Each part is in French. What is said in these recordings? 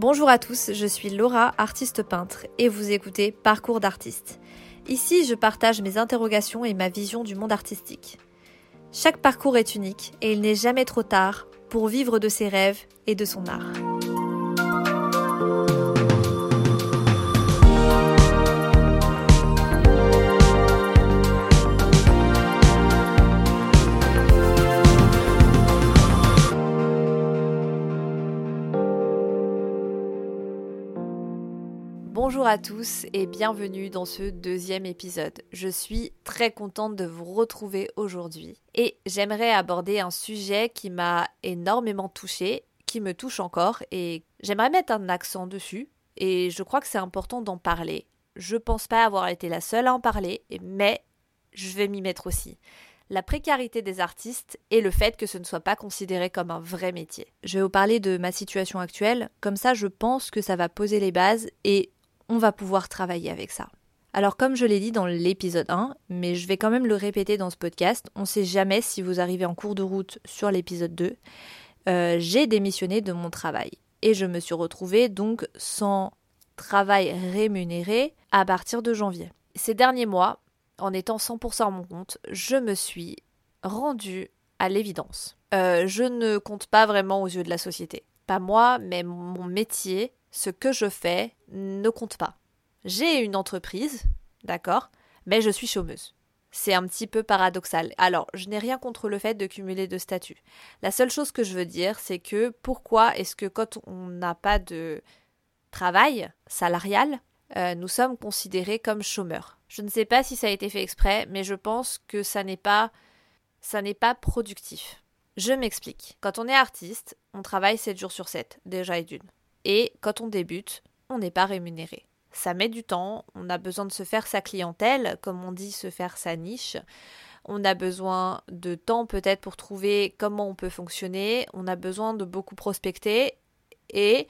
Bonjour à tous, je suis Laura, artiste peintre, et vous écoutez Parcours d'artiste. Ici, je partage mes interrogations et ma vision du monde artistique. Chaque parcours est unique et il n'est jamais trop tard pour vivre de ses rêves et de son art. Bonjour à tous et bienvenue dans ce deuxième épisode. Je suis très contente de vous retrouver aujourd'hui et j'aimerais aborder un sujet qui m'a énormément touchée, qui me touche encore et j'aimerais mettre un accent dessus et je crois que c'est important d'en parler. Je pense pas avoir été la seule à en parler, mais je vais m'y mettre aussi la précarité des artistes et le fait que ce ne soit pas considéré comme un vrai métier. Je vais vous parler de ma situation actuelle, comme ça je pense que ça va poser les bases et on va pouvoir travailler avec ça. Alors comme je l'ai dit dans l'épisode 1, mais je vais quand même le répéter dans ce podcast, on ne sait jamais si vous arrivez en cours de route sur l'épisode 2, euh, j'ai démissionné de mon travail et je me suis retrouvée donc sans travail rémunéré à partir de janvier. Ces derniers mois, en étant 100% à mon compte, je me suis rendue à l'évidence. Euh, je ne compte pas vraiment aux yeux de la société. Pas moi, mais mon métier ce que je fais ne compte pas. J'ai une entreprise, d'accord, mais je suis chômeuse. C'est un petit peu paradoxal. Alors, je n'ai rien contre le fait de cumuler deux statuts. La seule chose que je veux dire, c'est que pourquoi est-ce que quand on n'a pas de travail salarial, euh, nous sommes considérés comme chômeurs? Je ne sais pas si ça a été fait exprès, mais je pense que ça n'est pas ça n'est pas productif. Je m'explique. Quand on est artiste, on travaille 7 jours sur 7, déjà et d'une. Et quand on débute, on n'est pas rémunéré. Ça met du temps, on a besoin de se faire sa clientèle, comme on dit, se faire sa niche. On a besoin de temps peut-être pour trouver comment on peut fonctionner. On a besoin de beaucoup prospecter. Et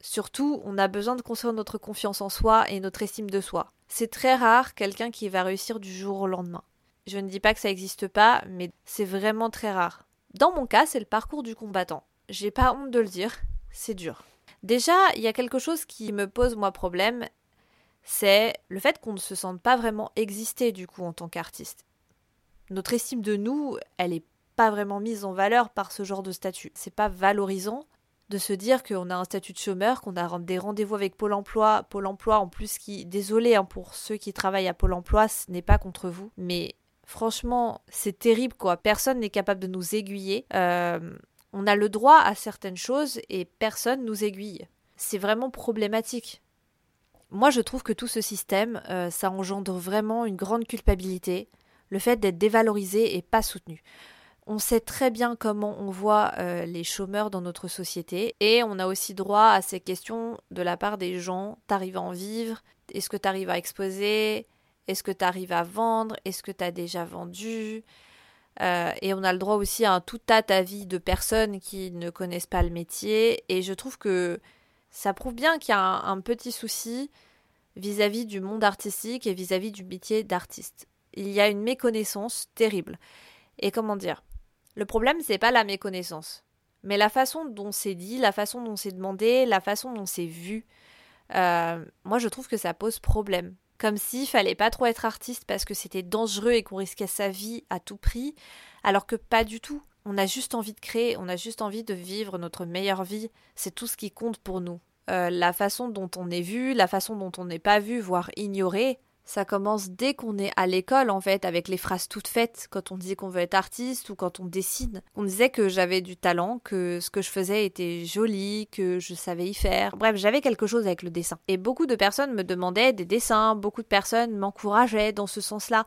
surtout, on a besoin de construire notre confiance en soi et notre estime de soi. C'est très rare quelqu'un qui va réussir du jour au lendemain. Je ne dis pas que ça n'existe pas, mais c'est vraiment très rare. Dans mon cas, c'est le parcours du combattant. J'ai pas honte de le dire, c'est dur. Déjà, il y a quelque chose qui me pose moi problème, c'est le fait qu'on ne se sente pas vraiment exister du coup en tant qu'artiste. Notre estime de nous, elle est pas vraiment mise en valeur par ce genre de statut. C'est pas valorisant de se dire qu'on a un statut de chômeur, qu'on a des rendez-vous avec Pôle emploi, Pôle emploi en plus qui, désolé hein, pour ceux qui travaillent à Pôle emploi, ce n'est pas contre vous, mais franchement, c'est terrible quoi. Personne n'est capable de nous aiguiller. Euh, on a le droit à certaines choses et personne nous aiguille. C'est vraiment problématique. Moi, je trouve que tout ce système, euh, ça engendre vraiment une grande culpabilité, le fait d'être dévalorisé et pas soutenu. On sait très bien comment on voit euh, les chômeurs dans notre société et on a aussi droit à ces questions de la part des gens. T'arrives à en vivre? Est-ce que t'arrives à exposer? Est-ce que t'arrives à vendre? Est-ce que t'as déjà vendu? Euh, et on a le droit aussi à un tout tas d'avis de personnes qui ne connaissent pas le métier. Et je trouve que ça prouve bien qu'il y a un, petit souci vis-à-vis du monde artistique et vis-à-vis du métier d'artiste. Il y a une méconnaissance terrible. Et comment dire? Le problème, c'est pas la méconnaissance, mais la façon dont c'est dit, la façon dont c'est demandé, la façon dont c'est vu. Euh, moi, je trouve que ça pose problème comme s'il fallait pas trop être artiste parce que c'était dangereux et qu'on risquait sa vie à tout prix, alors que pas du tout. On a juste envie de créer, on a juste envie de vivre notre meilleure vie, c'est tout ce qui compte pour nous. Euh, la façon dont on est vu, la façon dont on n'est pas vu, voire ignoré, ça commence dès qu'on est à l'école en fait, avec les phrases toutes faites, quand on dit qu'on veut être artiste ou quand on dessine. On disait que j'avais du talent, que ce que je faisais était joli, que je savais y faire. Bref, j'avais quelque chose avec le dessin. Et beaucoup de personnes me demandaient des dessins, beaucoup de personnes m'encourageaient dans ce sens-là.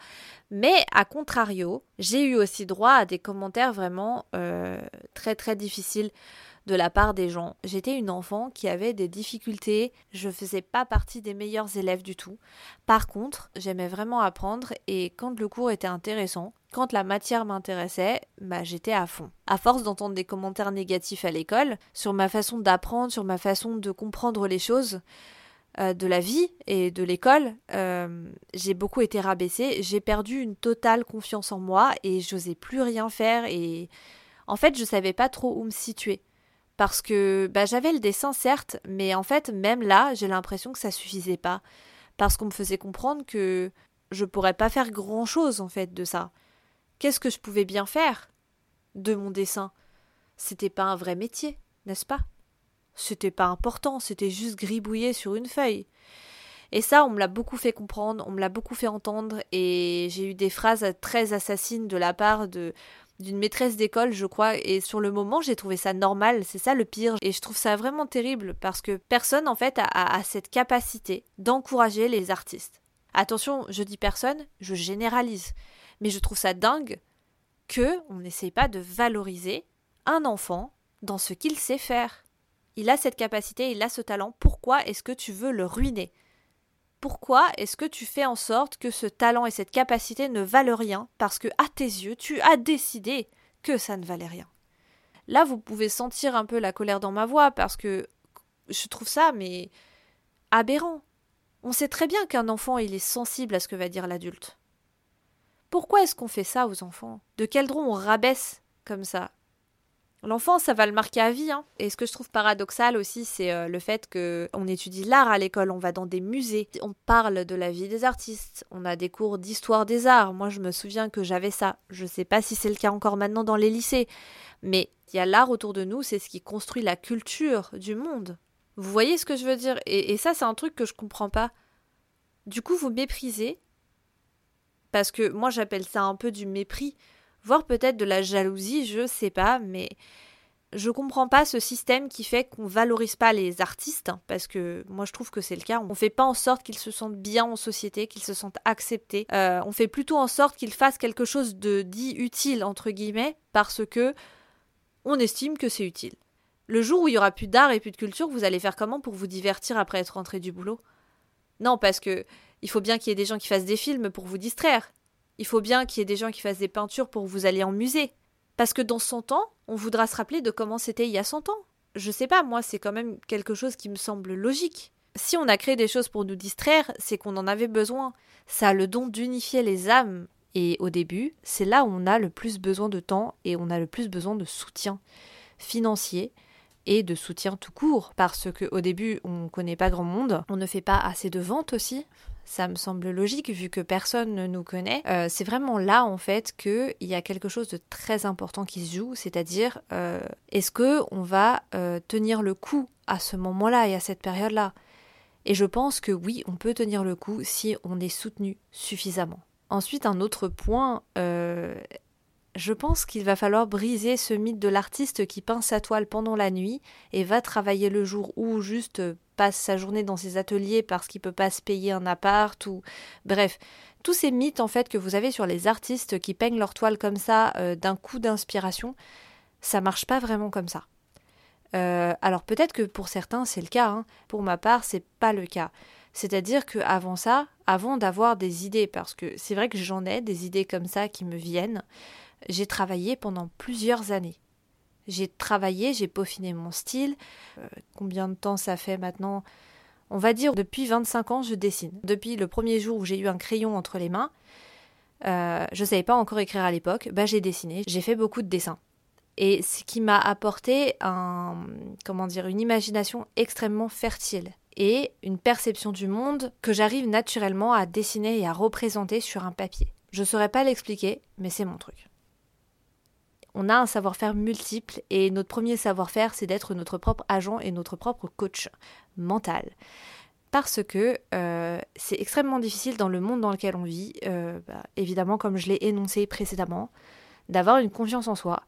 Mais à contrario, j'ai eu aussi droit à des commentaires vraiment euh, très très difficiles de la part des gens. J'étais une enfant qui avait des difficultés, je faisais pas partie des meilleurs élèves du tout. Par contre, j'aimais vraiment apprendre et quand le cours était intéressant, quand la matière m'intéressait, bah j'étais à fond. À force d'entendre des commentaires négatifs à l'école sur ma façon d'apprendre, sur ma façon de comprendre les choses, euh, de la vie et de l'école, euh, j'ai beaucoup été rabaissée, j'ai perdu une totale confiance en moi et j'osais plus rien faire et en fait je savais pas trop où me situer parce que bah, j'avais le dessin certes, mais en fait même là j'ai l'impression que ça suffisait pas, parce qu'on me faisait comprendre que je pourrais pas faire grand chose en fait de ça. Qu'est-ce que je pouvais bien faire de mon dessin? C'était pas un vrai métier, n'est-ce pas? C'était pas important, c'était juste gribouiller sur une feuille. Et ça, on me l'a beaucoup fait comprendre, on me l'a beaucoup fait entendre, et j'ai eu des phrases très assassines de la part de d'une maîtresse d'école, je crois, et sur le moment, j'ai trouvé ça normal, c'est ça le pire, et je trouve ça vraiment terrible, parce que personne, en fait, a, cette capacité d'encourager les artistes. Attention, je dis personne, je généralise, mais je trouve ça dingue que on n'essaye pas de valoriser un enfant dans ce qu'il sait faire. Il a cette capacité, il a ce talent, pourquoi est-ce que tu veux le ruiner? Pourquoi est-ce que tu fais en sorte que ce talent et cette capacité ne valent rien parce que à tes yeux, tu as décidé que ça ne valait rien? Là, vous pouvez sentir un peu la colère dans ma voix parce que je trouve ça mais aberrant. On sait très bien qu'un enfant, il est sensible à ce que va dire l'adulte. Pourquoi est-ce qu'on fait ça aux enfants? De quel droit on rabaisse comme ça? L'enfant, ça va le marquer à vie. Hein. Et ce que je trouve paradoxal aussi, c'est euh, le fait que on étudie l'art à l'école, on va dans des musées, on parle de la vie des artistes, on a des cours d'histoire des arts. Moi, je me souviens que j'avais ça. Je ne sais pas si c'est le cas encore maintenant dans les lycées, mais il y a l'art autour de nous, c'est ce qui construit la culture du monde. Vous voyez ce que je veux dire? Et, et ça, c'est un truc que je comprends pas. Du coup, vous méprisez parce que moi, j'appelle ça un peu du mépris voire peut-être de la jalousie, je sais pas, mais je comprends pas ce système qui fait qu'on valorise pas les artistes, hein, parce que moi je trouve que c'est le cas. On fait pas en sorte qu'ils se sentent bien en société, qu'ils se sentent acceptés. Euh, on fait plutôt en sorte qu'ils fassent quelque chose de dit utile entre guillemets, parce que on estime que c'est utile. Le jour où il y aura plus d'art et plus de culture, vous allez faire comment pour vous divertir après être rentré du boulot? Non, parce que il faut bien qu'il y ait des gens qui fassent des films pour vous distraire. Il faut bien qu'il y ait des gens qui fassent des peintures pour vous aller en musée. Parce que dans 100 ans, on voudra se rappeler de comment c'était il y a 100 ans. Je sais pas, moi, c'est quand même quelque chose qui me semble logique. Si on a créé des choses pour nous distraire, c'est qu'on en avait besoin. Ça a le don d'unifier les âmes. Et au début, c'est là où on a le plus besoin de temps et on a le plus besoin de soutien financier et de soutien tout court. Parce qu'au début, on ne connaît pas grand monde, on ne fait pas assez de ventes aussi ça me semble logique vu que personne ne nous connaît. Euh, c'est vraiment là en fait qu'il y a quelque chose de très important qui se joue, c'est-à-dire euh, est-ce que on va euh, tenir le coup à ce moment-là et à cette période-là? Et je pense que oui, on peut tenir le coup si on est soutenu suffisamment. Ensuite, un autre point, je pense qu'il va falloir briser ce mythe de l'artiste qui peint sa toile pendant la nuit et va travailler le jour ou juste passe sa journée dans ses ateliers parce qu'il peut pas se payer un appart ou bref. Tous ces mythes en fait que vous avez sur les artistes qui peignent leur toile comme ça euh, d'un coup d'inspiration ça marche pas vraiment comme ça. Euh, alors peut-être que pour certains c'est le cas hein. pour ma part c'est pas le cas c'est-à-dire que avant ça avant d'avoir des idées parce que c'est vrai que j'en ai des idées comme ça qui me viennent j'ai travaillé pendant plusieurs années j'ai travaillé, j'ai peaufiné mon style. Euh, combien de temps ça fait maintenant? On va dire depuis 25 ans, je dessine. Depuis le premier jour où j'ai eu un crayon entre les mains, euh, je ne savais pas encore écrire à l'époque, bah, j'ai dessiné, j'ai fait beaucoup de dessins. Et ce qui m'a apporté un, comment dire, une imagination extrêmement fertile et une perception du monde que j'arrive naturellement à dessiner et à représenter sur un papier. Je ne saurais pas l'expliquer, mais c'est mon truc on a un savoir-faire multiple et notre premier savoir-faire, c'est d'être notre propre agent et notre propre coach mental. Parce que euh, c'est extrêmement difficile dans le monde dans lequel on vit, euh, bah, évidemment comme je l'ai énoncé précédemment, d'avoir une confiance en soi.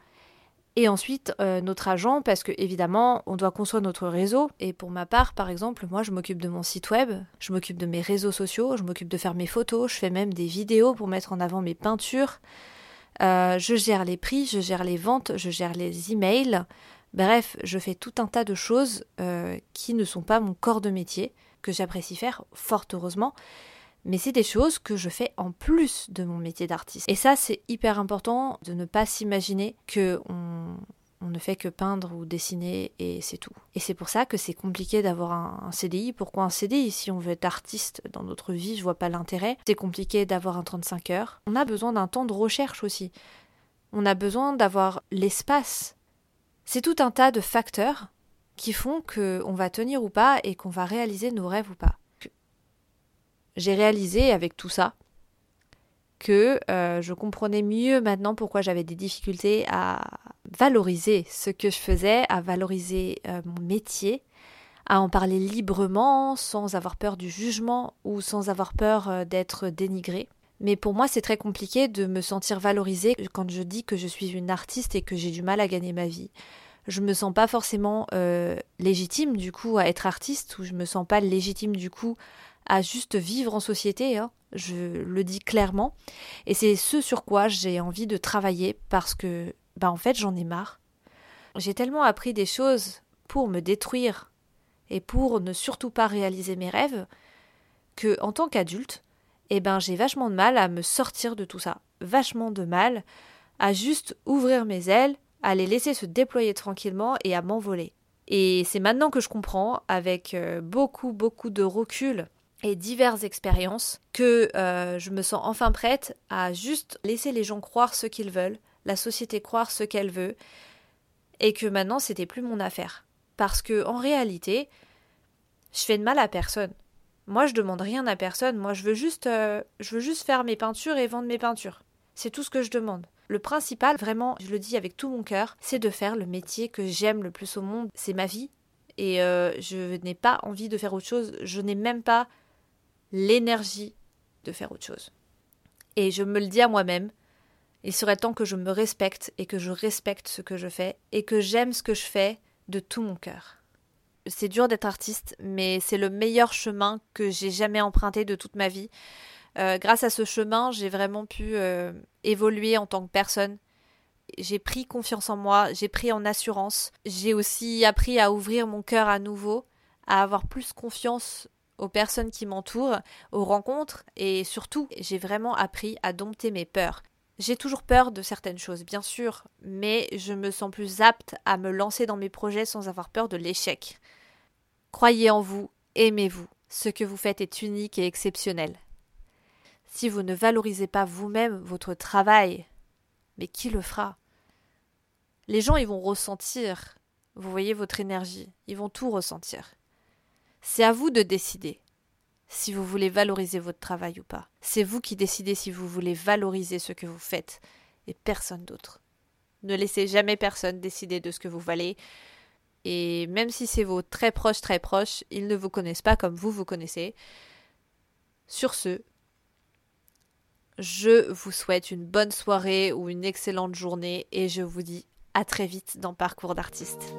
Et ensuite, euh, notre agent, parce que évidemment, on doit construire notre réseau. Et pour ma part, par exemple, moi, je m'occupe de mon site web, je m'occupe de mes réseaux sociaux, je m'occupe de faire mes photos, je fais même des vidéos pour mettre en avant mes peintures. Euh, je gère les prix, je gère les ventes, je gère les emails. Bref, je fais tout un tas de choses euh, qui ne sont pas mon corps de métier, que j'apprécie faire, fort heureusement. Mais c'est des choses que je fais en plus de mon métier d'artiste. Et ça, c'est hyper important de ne pas s'imaginer que on, on ne fait que peindre ou dessiner et c'est tout. Et c'est pour ça que c'est compliqué d'avoir un, CDI. Pourquoi un CDI Si on veut être artiste dans notre vie, je vois pas l'intérêt. C'est compliqué d'avoir un 35 heures. On a besoin d'un temps de recherche aussi. On a besoin d'avoir l'espace C'est tout un tas de facteurs qui font qu'on va tenir ou pas et qu'on va réaliser nos rêves ou pas. J'ai réalisé avec tout ça que euh, je comprenais mieux maintenant pourquoi j'avais des difficultés à valoriser ce que je faisais, à valoriser euh, mon métier, à en parler librement, sans avoir peur du jugement ou sans avoir peur euh, d'être dénigré. Mais pour moi, c'est très compliqué de me sentir valorisée quand je dis que je suis une artiste et que j'ai du mal à gagner ma vie. Je me sens pas forcément légitime du coup à être artiste ou je me sens pas légitime du coup à juste vivre en société. Hein je le dis clairement. Et c'est ce sur quoi j'ai envie de travailler parce que, bah en fait, j'en ai marre. J'ai tellement appris des choses pour me détruire et pour ne surtout pas réaliser mes rêves que, en tant qu'adulte, eh ben, j'ai vachement de mal à me sortir de tout ça. Vachement de mal à juste ouvrir mes ailes, à les laisser se déployer tranquillement et à m'envoler. Et c'est maintenant que je comprends, avec euh, beaucoup, beaucoup de recul, et diverses expériences que euh, je me sens enfin prête à juste laisser les gens croire ce qu'ils veulent, la société croire ce qu'elle veut, et que maintenant c'était plus mon affaire. Parce que en réalité, je fais de mal à personne. Moi, je demande rien à personne. Moi, je veux juste, euh, je veux juste faire mes peintures et vendre mes peintures. C'est tout ce que je demande. Le principal, vraiment, je le dis avec tout mon cœur, c'est de faire le métier que j'aime le plus au monde. C'est ma vie. Et euh, je n'ai pas envie de faire autre chose. Je n'ai même pas l'énergie de faire autre chose. Et je me le dis à moi-même, il serait temps que je me respecte et que je respecte ce que je fais et que j'aime ce que je fais de tout mon cœur. C'est dur d'être artiste, mais c'est le meilleur chemin que j'ai jamais emprunté de toute ma vie. Euh, grâce à ce chemin, j'ai vraiment pu euh, évoluer en tant que personne. J'ai pris confiance en moi, j'ai pris en assurance. J'ai aussi appris à ouvrir mon cœur à nouveau, à avoir plus confiance aux personnes qui m'entourent, aux rencontres et surtout j'ai vraiment appris à dompter mes peurs. J'ai toujours peur de certaines choses, bien sûr, mais je me sens plus apte à me lancer dans mes projets sans avoir peur de l'échec. Croyez en vous, aimez-vous. Ce que vous faites est unique et exceptionnel. Si vous ne valorisez pas vous-même votre travail, mais qui le fera? Les gens, ils vont ressentir, vous voyez, votre énergie, ils vont tout ressentir. C'est à vous de décider si vous voulez valoriser votre travail ou pas. C'est vous qui décidez si vous voulez valoriser ce que vous faites et personne d'autre. Ne laissez jamais personne décider de ce que vous valez. Et même si c'est vos très proches, très proches, ils ne vous connaissent pas comme vous vous connaissez. Sur ce, je vous souhaite une bonne soirée ou une excellente journée et je vous dis à très vite dans Parcours d'artiste.